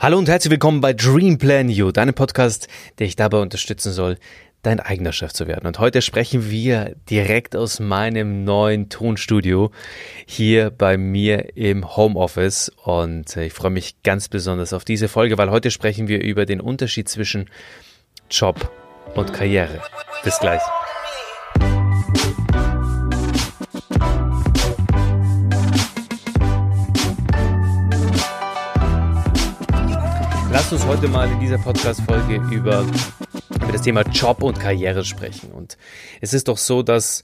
Hallo und herzlich willkommen bei Dream Plan You, deinem Podcast, der dich dabei unterstützen soll, dein eigener Chef zu werden. Und heute sprechen wir direkt aus meinem neuen Tonstudio hier bei mir im Homeoffice. Und ich freue mich ganz besonders auf diese Folge, weil heute sprechen wir über den Unterschied zwischen Job und Karriere. Bis gleich. Lasst uns heute mal in dieser Podcast-Folge über, über das Thema Job und Karriere sprechen. Und es ist doch so, dass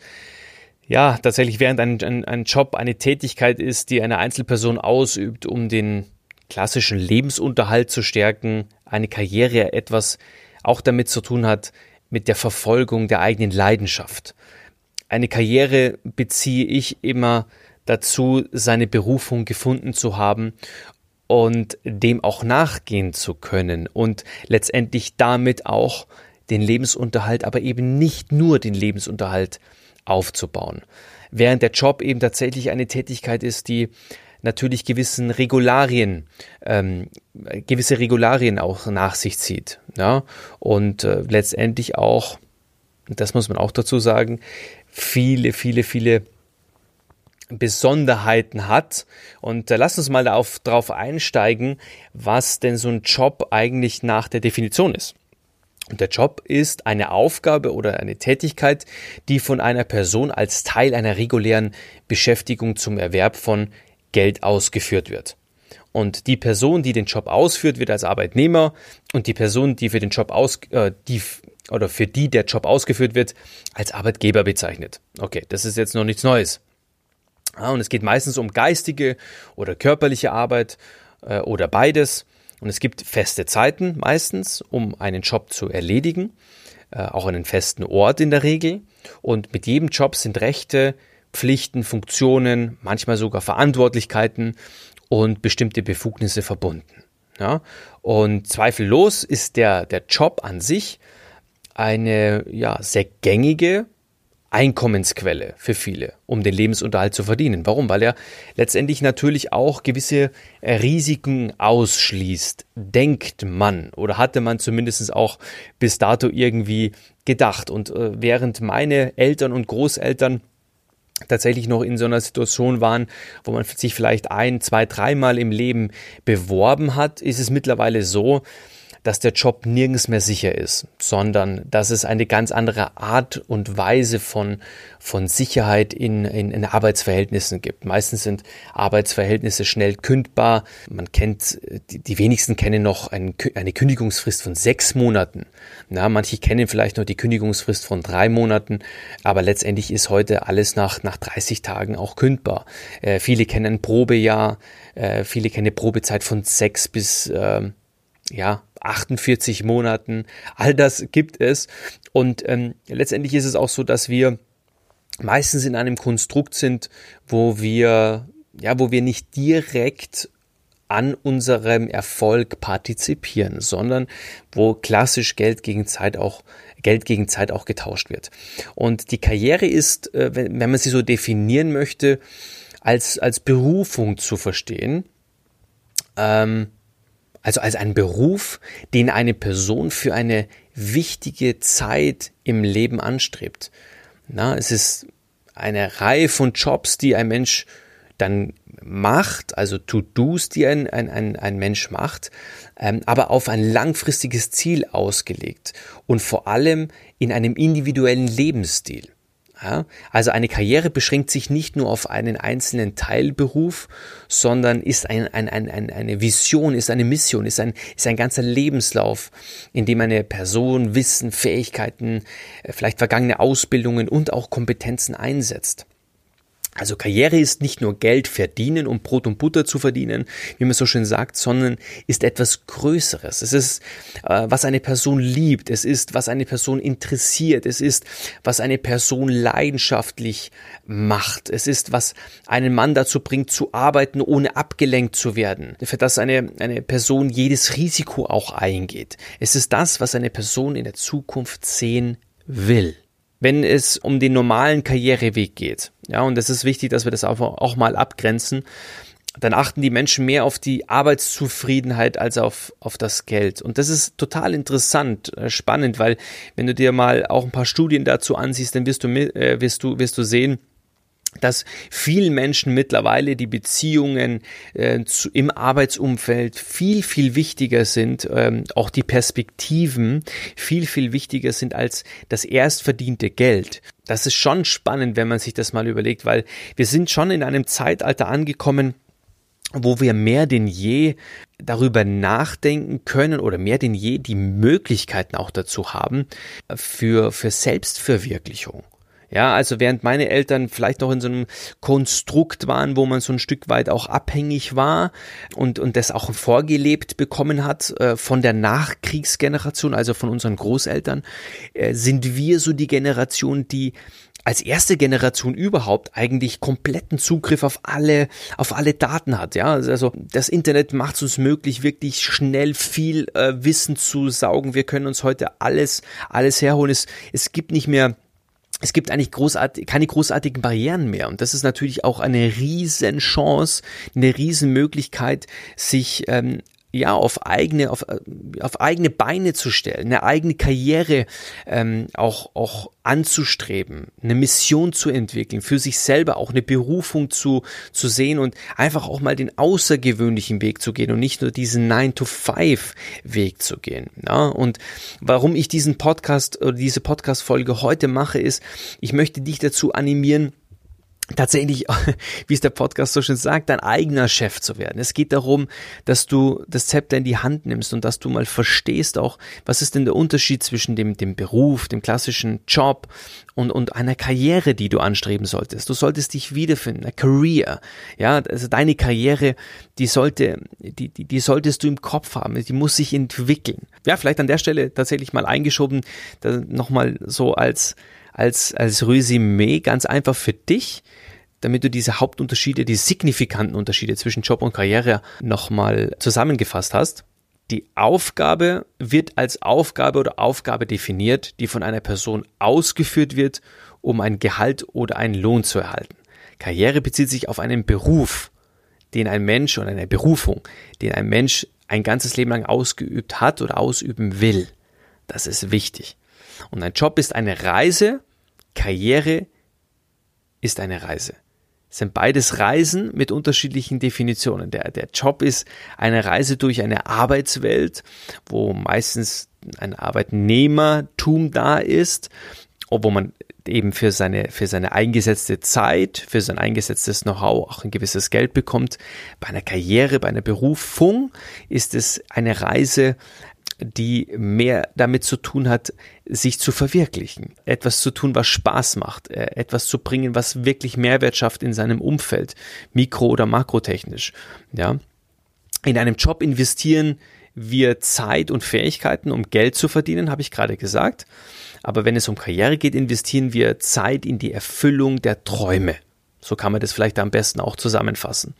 ja tatsächlich während ein, ein, ein Job eine Tätigkeit ist, die eine Einzelperson ausübt, um den klassischen Lebensunterhalt zu stärken, eine Karriere etwas auch damit zu tun hat, mit der Verfolgung der eigenen Leidenschaft. Eine Karriere beziehe ich immer dazu, seine Berufung gefunden zu haben und dem auch nachgehen zu können und letztendlich damit auch den Lebensunterhalt, aber eben nicht nur den Lebensunterhalt aufzubauen. Während der Job eben tatsächlich eine Tätigkeit ist, die natürlich gewissen Regularien, ähm, gewisse Regularien auch nach sich zieht. Ja? Und äh, letztendlich auch, das muss man auch dazu sagen, viele, viele, viele Besonderheiten hat. Und äh, lass uns mal darauf, darauf einsteigen, was denn so ein Job eigentlich nach der Definition ist. Und der Job ist eine Aufgabe oder eine Tätigkeit, die von einer Person als Teil einer regulären Beschäftigung zum Erwerb von Geld ausgeführt wird. Und die Person, die den Job ausführt, wird als Arbeitnehmer und die Person, die für den Job aus, äh, die oder für die der Job ausgeführt wird, als Arbeitgeber bezeichnet. Okay, das ist jetzt noch nichts Neues. Ja, und es geht meistens um geistige oder körperliche Arbeit äh, oder beides. Und es gibt feste Zeiten meistens, um einen Job zu erledigen, äh, auch einen festen Ort in der Regel. Und mit jedem Job sind Rechte, Pflichten, Funktionen, manchmal sogar Verantwortlichkeiten und bestimmte Befugnisse verbunden. Ja? Und zweifellos ist der, der Job an sich eine ja, sehr gängige Einkommensquelle für viele, um den Lebensunterhalt zu verdienen. Warum? Weil er letztendlich natürlich auch gewisse äh, Risiken ausschließt, denkt man oder hatte man zumindest auch bis dato irgendwie gedacht. Und äh, während meine Eltern und Großeltern tatsächlich noch in so einer Situation waren, wo man sich vielleicht ein, zwei, dreimal im Leben beworben hat, ist es mittlerweile so, dass der Job nirgends mehr sicher ist, sondern dass es eine ganz andere Art und Weise von, von Sicherheit in, in, in Arbeitsverhältnissen gibt. Meistens sind Arbeitsverhältnisse schnell kündbar. Man kennt, die, wenigsten kennen noch ein, eine Kündigungsfrist von sechs Monaten. Na, manche kennen vielleicht noch die Kündigungsfrist von drei Monaten, aber letztendlich ist heute alles nach, nach 30 Tagen auch kündbar. Äh, viele kennen ein Probejahr, äh, viele kennen eine Probezeit von sechs bis äh, ja, 48 Monaten. All das gibt es. Und ähm, letztendlich ist es auch so, dass wir meistens in einem Konstrukt sind, wo wir, ja, wo wir nicht direkt an unserem Erfolg partizipieren, sondern wo klassisch Geld gegen Zeit auch Geld gegen Zeit auch getauscht wird. Und die Karriere ist, äh, wenn man sie so definieren möchte, als als Berufung zu verstehen. Ähm, also als ein Beruf, den eine Person für eine wichtige Zeit im Leben anstrebt. Na, es ist eine Reihe von Jobs, die ein Mensch dann macht, also To-Dos, die ein, ein, ein, ein Mensch macht, ähm, aber auf ein langfristiges Ziel ausgelegt und vor allem in einem individuellen Lebensstil. Ja, also eine Karriere beschränkt sich nicht nur auf einen einzelnen Teilberuf, sondern ist ein, ein, ein, eine Vision, ist eine Mission, ist ein, ist ein ganzer Lebenslauf, in dem eine Person Wissen, Fähigkeiten, äh, vielleicht vergangene Ausbildungen und auch Kompetenzen einsetzt. Also Karriere ist nicht nur Geld verdienen, um Brot und Butter zu verdienen, wie man so schön sagt, sondern ist etwas Größeres. Es ist, äh, was eine Person liebt. Es ist, was eine Person interessiert. Es ist, was eine Person leidenschaftlich macht. Es ist, was einen Mann dazu bringt, zu arbeiten, ohne abgelenkt zu werden. Für das eine, eine Person jedes Risiko auch eingeht. Es ist das, was eine Person in der Zukunft sehen will wenn es um den normalen Karriereweg geht. Ja, und das ist wichtig, dass wir das auch, auch mal abgrenzen. dann achten die Menschen mehr auf die Arbeitszufriedenheit als auf, auf das Geld. Und das ist total interessant, äh, spannend, weil wenn du dir mal auch ein paar Studien dazu ansiehst, dann wirst du, äh, wirst du, wirst du sehen, dass vielen Menschen mittlerweile die Beziehungen äh, zu, im Arbeitsumfeld viel, viel wichtiger sind, ähm, auch die Perspektiven viel, viel wichtiger sind als das erstverdiente Geld. Das ist schon spannend, wenn man sich das mal überlegt, weil wir sind schon in einem Zeitalter angekommen, wo wir mehr denn je darüber nachdenken können oder mehr denn je die Möglichkeiten auch dazu haben für, für Selbstverwirklichung. Ja, also während meine Eltern vielleicht noch in so einem Konstrukt waren, wo man so ein Stück weit auch abhängig war und, und das auch vorgelebt bekommen hat äh, von der Nachkriegsgeneration, also von unseren Großeltern, äh, sind wir so die Generation, die als erste Generation überhaupt eigentlich kompletten Zugriff auf alle, auf alle Daten hat. Ja, also das Internet macht es uns möglich, wirklich schnell viel äh, Wissen zu saugen. Wir können uns heute alles, alles herholen. Es, es gibt nicht mehr es gibt eigentlich großartig, keine großartigen Barrieren mehr. Und das ist natürlich auch eine Riesenchance, eine Riesenmöglichkeit, sich ähm, ja auf eigene auf, auf eigene Beine zu stellen, eine eigene Karriere ähm, auch auch anzustreben, eine Mission zu entwickeln, für sich selber auch eine Berufung zu zu sehen und einfach auch mal den außergewöhnlichen Weg zu gehen und nicht nur diesen 9 to 5 Weg zu gehen. Ja? Und warum ich diesen Podcast oder diese Podcast Folge heute mache ist, ich möchte dich dazu animieren, tatsächlich, wie es der Podcast so schön sagt, dein eigener Chef zu werden. Es geht darum, dass du das Zepter in die Hand nimmst und dass du mal verstehst auch, was ist denn der Unterschied zwischen dem, dem Beruf, dem klassischen Job und, und einer Karriere, die du anstreben solltest. Du solltest dich wiederfinden, eine Career. Ja, also deine Karriere, die sollte, die, die, die solltest du im Kopf haben. Die muss sich entwickeln. Ja, vielleicht an der Stelle tatsächlich mal eingeschoben, nochmal so als, als, als Resümee ganz einfach für dich, damit du diese Hauptunterschiede, die signifikanten Unterschiede zwischen Job und Karriere nochmal zusammengefasst hast. Die Aufgabe wird als Aufgabe oder Aufgabe definiert, die von einer Person ausgeführt wird, um ein Gehalt oder einen Lohn zu erhalten. Karriere bezieht sich auf einen Beruf, den ein Mensch oder eine Berufung, den ein Mensch ein ganzes Leben lang ausgeübt hat oder ausüben will. Das ist wichtig. Und ein Job ist eine Reise, Karriere ist eine Reise. Es sind beides Reisen mit unterschiedlichen Definitionen. Der, der Job ist eine Reise durch eine Arbeitswelt, wo meistens ein Arbeitnehmertum da ist, wo man eben für seine, für seine eingesetzte Zeit, für sein eingesetztes Know-how auch ein gewisses Geld bekommt. Bei einer Karriere, bei einer Berufung ist es eine Reise, die mehr damit zu tun hat, sich zu verwirklichen, etwas zu tun, was Spaß macht, äh, etwas zu bringen, was wirklich Mehrwert schafft in seinem Umfeld, mikro- oder makrotechnisch. Ja, in einem Job investieren wir Zeit und Fähigkeiten, um Geld zu verdienen, habe ich gerade gesagt. Aber wenn es um Karriere geht, investieren wir Zeit in die Erfüllung der Träume. So kann man das vielleicht am besten auch zusammenfassen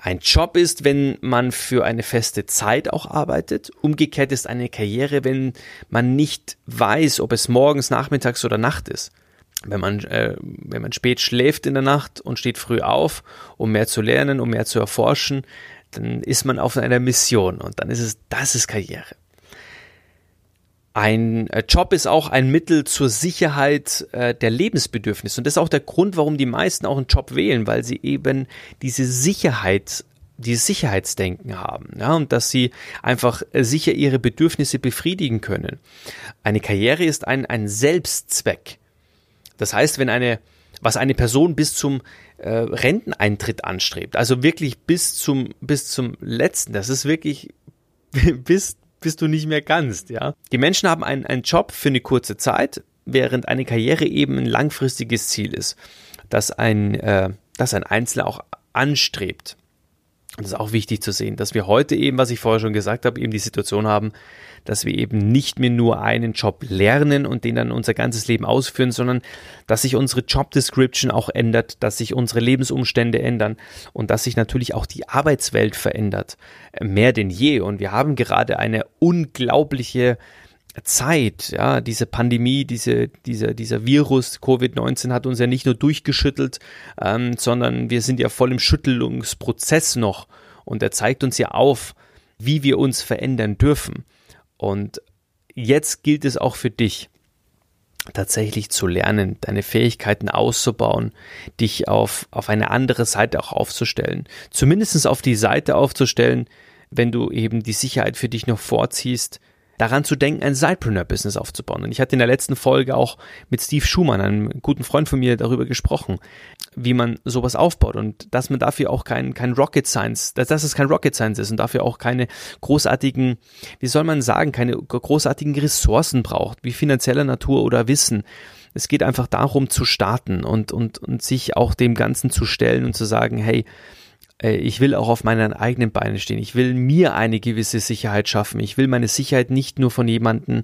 ein Job ist, wenn man für eine feste Zeit auch arbeitet. Umgekehrt ist eine Karriere, wenn man nicht weiß, ob es morgens, nachmittags oder Nacht ist. Wenn man, äh, wenn man spät schläft in der Nacht und steht früh auf, um mehr zu lernen, um mehr zu erforschen, dann ist man auf einer Mission und dann ist es, das ist Karriere. Ein äh, Job ist auch ein Mittel zur Sicherheit äh, der Lebensbedürfnisse. Und das ist auch der Grund, warum die meisten auch einen Job wählen, weil sie eben diese Sicherheit dieses Sicherheitsdenken haben, ja, und dass sie einfach äh, sicher ihre Bedürfnisse befriedigen können. Eine Karriere ist ein, ein Selbstzweck. Das heißt, wenn eine, was eine Person bis zum äh, Renteneintritt anstrebt, also wirklich bis zum, bis zum letzten, das ist wirklich bis, bis du nicht mehr kannst, ja. Die Menschen haben einen, einen Job für eine kurze Zeit, während eine Karriere eben ein langfristiges Ziel ist, das ein, äh, das ein Einzelner auch anstrebt. Und das ist auch wichtig zu sehen, dass wir heute eben, was ich vorher schon gesagt habe, eben die Situation haben, dass wir eben nicht mehr nur einen Job lernen und den dann unser ganzes Leben ausführen, sondern dass sich unsere Job Description auch ändert, dass sich unsere Lebensumstände ändern und dass sich natürlich auch die Arbeitswelt verändert. Mehr denn je. Und wir haben gerade eine unglaubliche Zeit, ja, diese Pandemie, diese, dieser, dieser Virus Covid-19 hat uns ja nicht nur durchgeschüttelt, ähm, sondern wir sind ja voll im Schüttelungsprozess noch und er zeigt uns ja auf, wie wir uns verändern dürfen. Und jetzt gilt es auch für dich, tatsächlich zu lernen, deine Fähigkeiten auszubauen, dich auf, auf eine andere Seite auch aufzustellen. Zumindest auf die Seite aufzustellen, wenn du eben die Sicherheit für dich noch vorziehst, daran zu denken, ein Sidepreneur-Business aufzubauen. Und ich hatte in der letzten Folge auch mit Steve Schumann, einem guten Freund von mir, darüber gesprochen, wie man sowas aufbaut und dass man dafür auch kein, kein Rocket Science, dass, dass es kein Rocket Science ist und dafür auch keine großartigen, wie soll man sagen, keine großartigen Ressourcen braucht, wie finanzieller Natur oder Wissen. Es geht einfach darum zu starten und, und, und sich auch dem Ganzen zu stellen und zu sagen, hey, ich will auch auf meinen eigenen Beinen stehen. Ich will mir eine gewisse Sicherheit schaffen. Ich will meine Sicherheit nicht nur von jemanden,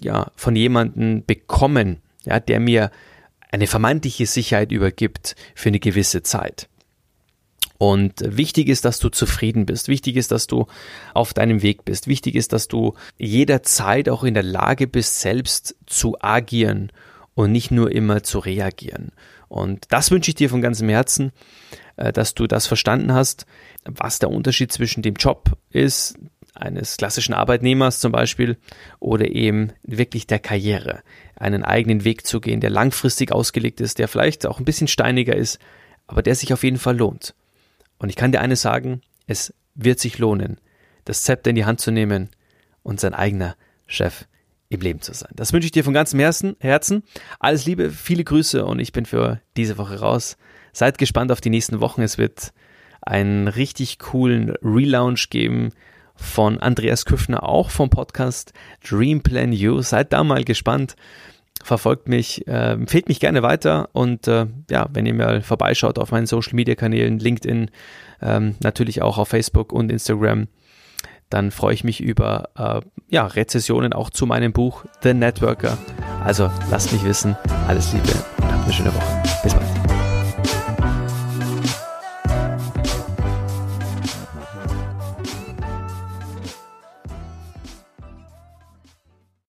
ja, von jemanden bekommen, ja, der mir eine vermeintliche Sicherheit übergibt für eine gewisse Zeit. Und wichtig ist, dass du zufrieden bist. Wichtig ist, dass du auf deinem Weg bist. Wichtig ist, dass du jederzeit auch in der Lage bist, selbst zu agieren und nicht nur immer zu reagieren. Und das wünsche ich dir von ganzem Herzen. Äh, dass du das verstanden hast, was der Unterschied zwischen dem Job ist, eines klassischen Arbeitnehmers zum Beispiel, oder eben wirklich der Karriere, einen eigenen Weg zu gehen, der langfristig ausgelegt ist, der vielleicht auch ein bisschen steiniger ist, aber der sich auf jeden Fall lohnt. Und ich kann dir eines sagen, es wird sich lohnen, das Zepter in die Hand zu nehmen und sein eigener Chef im Leben zu sein. Das wünsche ich dir von ganzem Herzen. Alles Liebe, viele Grüße und ich bin für diese Woche raus. Seid gespannt auf die nächsten Wochen. Es wird einen richtig coolen Relaunch geben von Andreas Küffner, auch vom Podcast Dream Plan You. Seid da mal gespannt. Verfolgt mich, äh, empfehlt mich gerne weiter und äh, ja, wenn ihr mal vorbeischaut auf meinen Social Media Kanälen, LinkedIn, ähm, natürlich auch auf Facebook und Instagram, dann freue ich mich über äh, ja, Rezessionen auch zu meinem Buch The Networker. Also lasst mich wissen. Alles Liebe und habt eine schöne Woche. Bis bald.